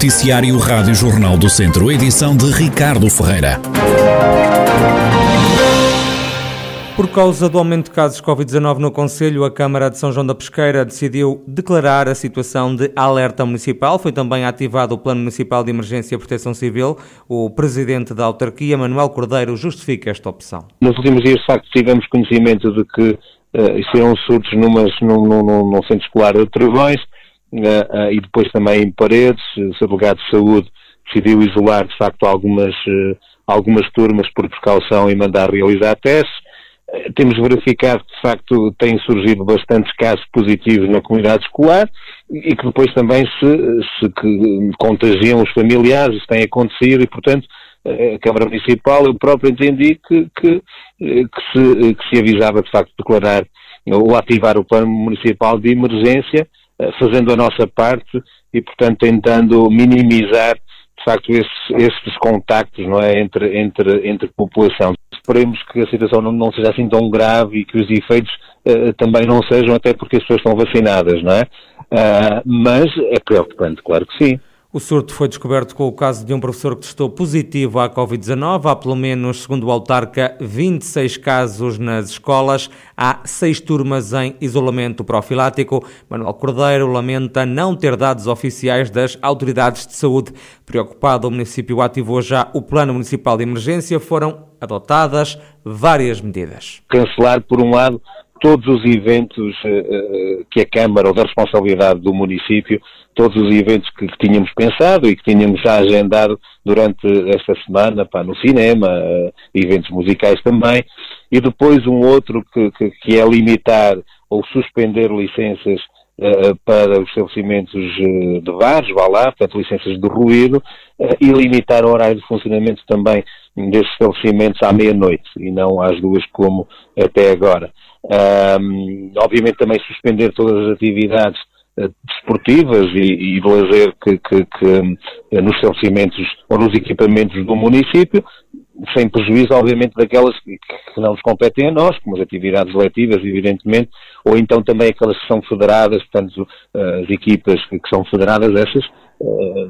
Noticiário Rádio Jornal do Centro, edição de Ricardo Ferreira. Por causa do aumento de casos de Covid-19 no Conselho, a Câmara de São João da Pesqueira decidiu declarar a situação de alerta municipal. Foi também ativado o Plano Municipal de Emergência e Proteção Civil. O Presidente da Autarquia, Manuel Cordeiro, justifica esta opção. Nos últimos dias, de facto, tivemos conhecimento de que uh, isso eram surtos numas, num, num, num centro escolar de Trevões e depois também em Paredes. O Sr. Delegado de Saúde decidiu isolar, de facto, algumas, algumas turmas por precaução e mandar realizar testes temos verificado que, de facto, têm surgido bastantes casos positivos na comunidade escolar e que depois também se, se contagiam os familiares, isso tem acontecido e, portanto, a Câmara Municipal, eu próprio entendi que, que, que, se, que se avisava, de facto, declarar ou ativar o Plano Municipal de Emergência, eh, fazendo a nossa parte e, portanto, tentando minimizar de facto esses, esses contactos não é, entre, entre, entre população. Esperemos que a situação não, não seja assim tão grave e que os efeitos uh, também não sejam, até porque as pessoas estão vacinadas, não é? Uh, mas é preocupante, claro que sim. O surto foi descoberto com o caso de um professor que testou positivo à Covid-19. Há, pelo menos, segundo o autarca, 26 casos nas escolas. Há seis turmas em isolamento profilático. Manuel Cordeiro lamenta não ter dados oficiais das autoridades de saúde. Preocupado, o município ativou já o Plano Municipal de Emergência. Foram adotadas várias medidas. Cancelar, por um lado, todos os eventos uh, que a Câmara, ou da responsabilidade do município, todos os eventos que, que, tínhamos pensado e que tínhamos já agendado durante esta semana, pá, no cinema, uh, eventos musicais também, e depois um outro que, que, que é limitar ou suspender licenças uh, para os estabelecimentos de bares, vá lá, portanto licenças de ruído, e limitar o horário de funcionamento também desses estabelecimentos à meia-noite e não às duas como até agora. Um, obviamente também suspender todas as atividades uh, desportivas e, e de lazer que, que, que uh, nos estabelecimentos ou nos equipamentos do município, sem prejuízo, obviamente, daquelas que, que, não nos competem a nós, como as atividades letivas, evidentemente, ou então também aquelas que são federadas, portanto, uh, as equipas que são federadas, essas,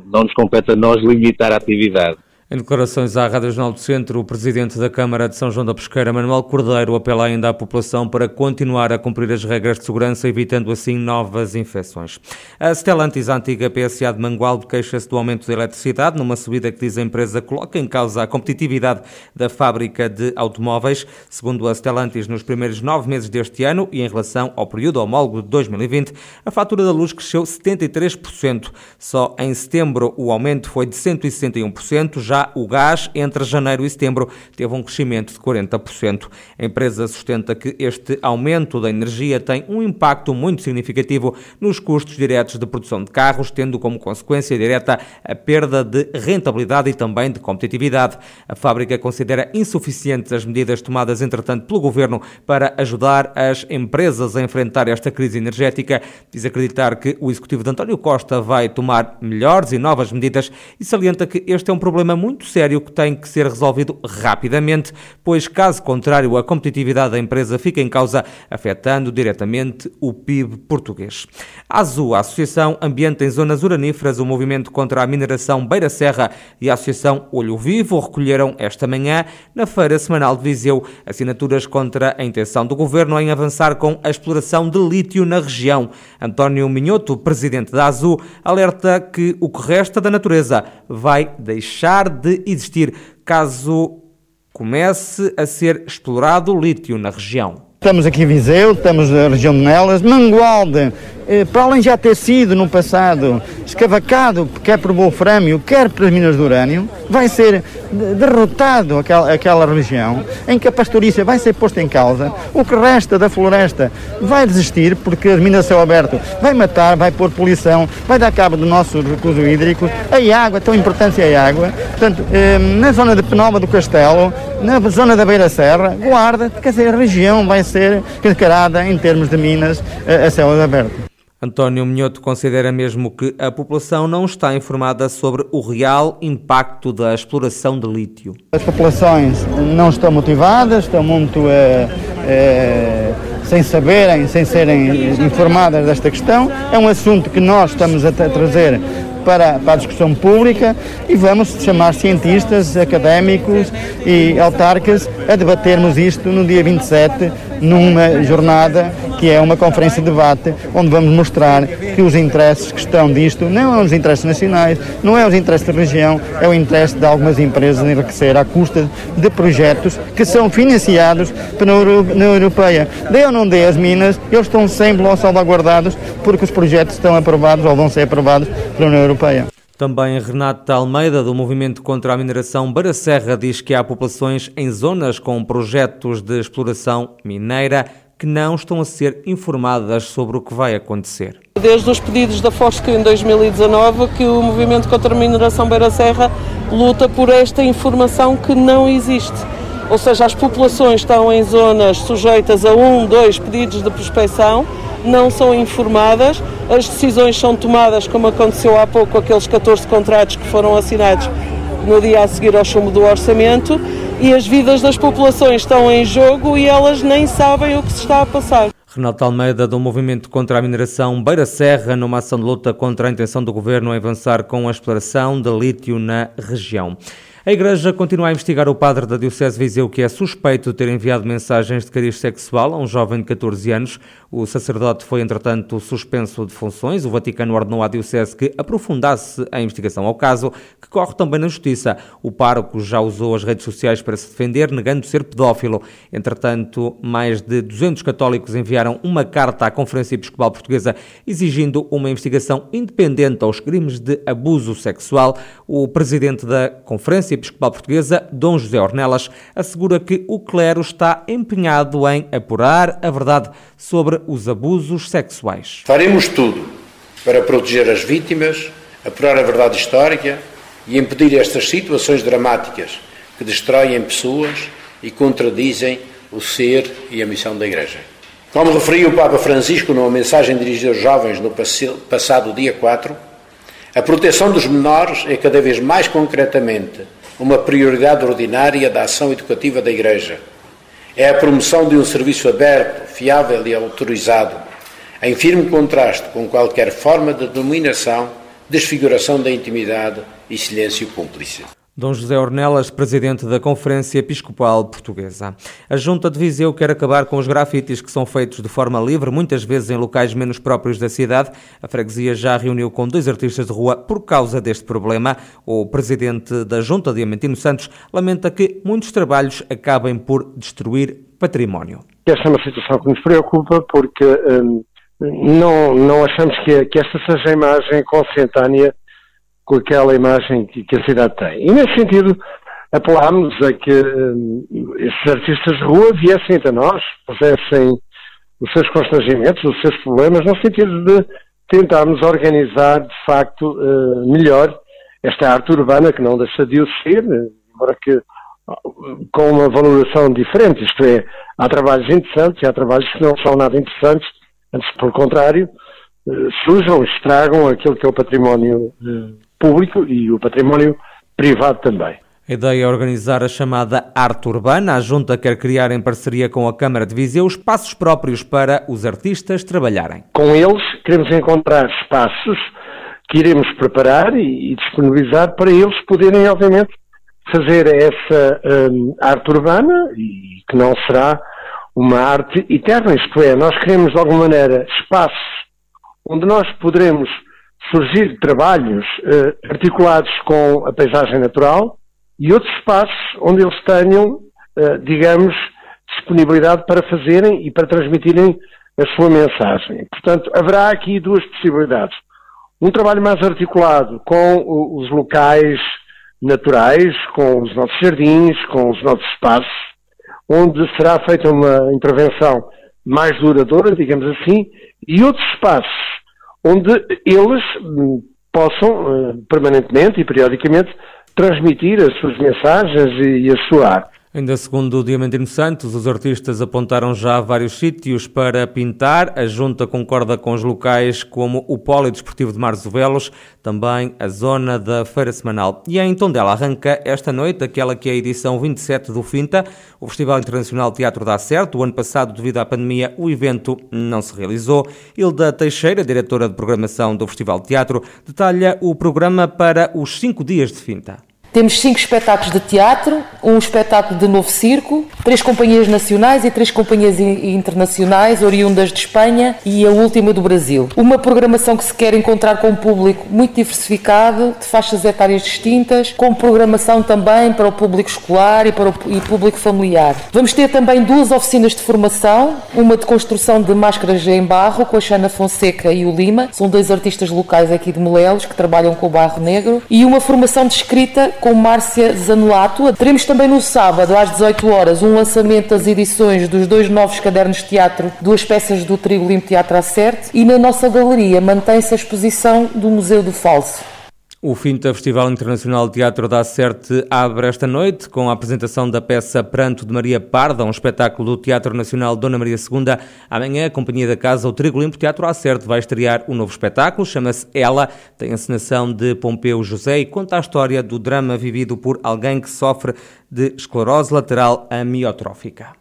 não nos compete a nós limitar a atividade. Em declarações à Rádio Jornal do Centro, o presidente da Câmara de São João da Pesqueira, Manuel Cordeiro, apela ainda à população para continuar a cumprir as regras de segurança, evitando assim novas infecções. A Stellantis, a antiga PSA de Mangualde, queixa-se do aumento da eletricidade, numa subida que diz a empresa coloca em causa a competitividade da fábrica de automóveis. Segundo a Stellantis, nos primeiros nove meses deste ano e em relação ao período homólogo de 2020, a fatura da luz cresceu 73%. Só em setembro o aumento foi de 161%, já o gás, entre janeiro e setembro, teve um crescimento de 40%. A empresa sustenta que este aumento da energia tem um impacto muito significativo nos custos diretos de produção de carros, tendo como consequência direta a perda de rentabilidade e também de competitividade. A fábrica considera insuficientes as medidas tomadas, entretanto, pelo governo para ajudar as empresas a enfrentar esta crise energética. Diz acreditar que o executivo de António Costa vai tomar melhores e novas medidas e salienta que este é um problema muito muito sério que tem que ser resolvido rapidamente, pois, caso contrário, a competitividade da empresa fica em causa, afetando diretamente o PIB português. A AZU, a Associação Ambiente em Zonas Uraníferas, o Movimento contra a Mineração Beira Serra e a Associação Olho Vivo recolheram esta manhã, na Feira Semanal de Viseu, assinaturas contra a intenção do governo em avançar com a exploração de lítio na região. António Minhoto, presidente da AZU, alerta que o que resta da natureza vai deixar de existir caso comece a ser explorado o lítio na região. Estamos aqui em Viseu, estamos na região de Nelas, Mangualde, eh, para além de já ter sido no passado escavacado, quer por wolframio, quer pelas minas de urânio, vai ser derrotado aquela, aquela região, em que a pastorícia vai ser posta em causa, o que resta da floresta vai desistir, porque as minas de céu aberto vai matar, vai pôr poluição, vai dar cabo do nosso recurso hídrico, a água, tão importante é a água, portanto, eh, na zona de Penalva do Castelo, na zona da Beira Serra, Guarda, quer dizer, a região vai ser encarada em termos de minas a céu aberto. António Minhoto considera mesmo que a população não está informada sobre o real impacto da exploração de lítio. As populações não estão motivadas, estão muito é, é, sem saberem, sem serem informadas desta questão. É um assunto que nós estamos a trazer para, para a discussão pública e vamos chamar cientistas, académicos e autarcas a debatermos isto no dia 27, numa jornada que é uma conferência de debate, onde vamos mostrar que os interesses que estão disto não são os interesses nacionais, não é os interesses da região, é o interesse de algumas empresas enriquecer à custa de projetos que são financiados pela União Europeia. Dê ou não dê as minas, eles estão sempre lá salvaguardados porque os projetos estão aprovados ou vão ser aprovados pela União Europeia. Também Renata Almeida, do Movimento contra a Mineração Baracerra, diz que há populações em zonas com projetos de exploração mineira que não estão a ser informadas sobre o que vai acontecer. Desde os pedidos da Fosca em 2019 que o Movimento contra a Mineração Beira Serra luta por esta informação que não existe. Ou seja, as populações estão em zonas sujeitas a um, dois pedidos de prospecção, não são informadas, as decisões são tomadas, como aconteceu há pouco, aqueles 14 contratos que foram assinados no dia a seguir ao chumbo do orçamento, e as vidas das populações estão em jogo e elas nem sabem o que se está a passar. Renato Almeida, do Movimento contra a Mineração Beira Serra, numa ação de luta contra a intenção do governo em avançar com a exploração de lítio na região. A Igreja continua a investigar o padre da Diocese Viseu que é suspeito de ter enviado mensagens de cariz sexual a um jovem de 14 anos. O sacerdote foi, entretanto, suspenso de funções. O Vaticano ordenou à Diocese que aprofundasse a investigação ao caso, que corre também na Justiça. O pároco já usou as redes sociais para se defender, negando ser pedófilo. Entretanto, mais de 200 católicos enviaram uma carta à Conferência Episcopal Portuguesa exigindo uma investigação independente aos crimes de abuso sexual. O presidente da Conferência Episcopal Portuguesa, Dom José Ornelas, assegura que o clero está empenhado em apurar a verdade sobre os abusos sexuais. Faremos tudo para proteger as vítimas, apurar a verdade histórica e impedir estas situações dramáticas que destroem pessoas e contradizem o ser e a missão da Igreja. Como referiu o Papa Francisco numa mensagem dirigida aos jovens no passado dia 4, a proteção dos menores é cada vez mais concretamente uma prioridade ordinária da ação educativa da Igreja. É a promoção de um serviço aberto, fiável e autorizado, em firme contraste com qualquer forma de dominação, desfiguração da intimidade e silêncio cúmplice. Dom José Ornelas, presidente da Conferência Episcopal Portuguesa. A Junta de Viseu quer acabar com os grafites que são feitos de forma livre, muitas vezes em locais menos próprios da cidade. A freguesia já reuniu com dois artistas de rua por causa deste problema. O presidente da Junta, Diamantino Santos, lamenta que muitos trabalhos acabem por destruir património. Esta é uma situação que nos preocupa porque hum, não, não achamos que, que esta seja a imagem consentânea com aquela imagem que, que, a cidade tem. E nesse sentido apelámos a que um, esses artistas de rua viessem até nós, pusessem os seus constrangimentos, os seus problemas, no sentido de tentarmos organizar de facto uh, melhor esta arte urbana que não deixa de o ser, embora que com uma valoração diferente, isto é, há trabalhos interessantes e há trabalhos que não são nada interessantes, antes pelo contrário, uh, sujam, estragam aquilo que é o património uh, público e o património privado também. A ideia é organizar a chamada arte urbana. A Junta quer criar, em parceria com a Câmara de Viseu, espaços próprios para os artistas trabalharem. Com eles, queremos encontrar espaços que iremos preparar e, disponibilizar para eles poderem, obviamente, fazer essa um, arte urbana e que não será uma arte eterna, isto é, nós queremos de alguma maneira espaços onde nós poderemos surgir trabalhos uh, articulados com a paisagem natural e outros espaços onde eles tenham, uh, digamos, disponibilidade para fazerem e para transmitirem a sua mensagem. Portanto, haverá aqui duas possibilidades. Um trabalho mais articulado com os locais naturais, com os nossos jardins, com os nossos espaços, onde será feita uma intervenção mais duradoura, digamos assim, e outros espaços onde eles hum, possam uh, permanentemente e periodicamente transmitir as suas mensagens e a sua arte. Ainda segundo o Diamantino Santos, os artistas apontaram já vários sítios para pintar. A Junta concorda com os locais como o Polidesportivo de Marzovelos, também a zona da Feira Semanal. E em Tondela arranca esta noite aquela que é a edição 27 do FINTA, o Festival Internacional Teatro da Certo. O ano passado, devido à pandemia, o evento não se realizou. Hilda Teixeira, diretora de programação do Festival de Teatro, detalha o programa para os cinco dias de FINTA. Temos cinco espetáculos de teatro, um espetáculo de novo circo, três companhias nacionais e três companhias internacionais, oriundas de Espanha e a última do Brasil. Uma programação que se quer encontrar com um público muito diversificado, de faixas etárias distintas, com programação também para o público escolar e para o e público familiar. Vamos ter também duas oficinas de formação, uma de construção de máscaras em barro, com a Xana Fonseca e o Lima, são dois artistas locais aqui de Molelos que trabalham com o barro negro, e uma formação de escrita com Márcia Zanolato. Teremos também no sábado, às 18 horas, um lançamento das edições dos dois novos cadernos de teatro, duas peças do Trigo Limpo Teatro Acerte, e na nossa galeria mantém-se a exposição do Museu do Falso. O FINTA Festival Internacional de Teatro da Acerte abre esta noite com a apresentação da peça Pranto de Maria Parda, um espetáculo do Teatro Nacional Dona Maria II. Amanhã, a Companhia da Casa, o Trigo Limpo Teatro Acerte, vai estrear um novo espetáculo, chama-se Ela, tem a encenação de Pompeu José e conta a história do drama vivido por alguém que sofre de esclerose lateral amiotrófica.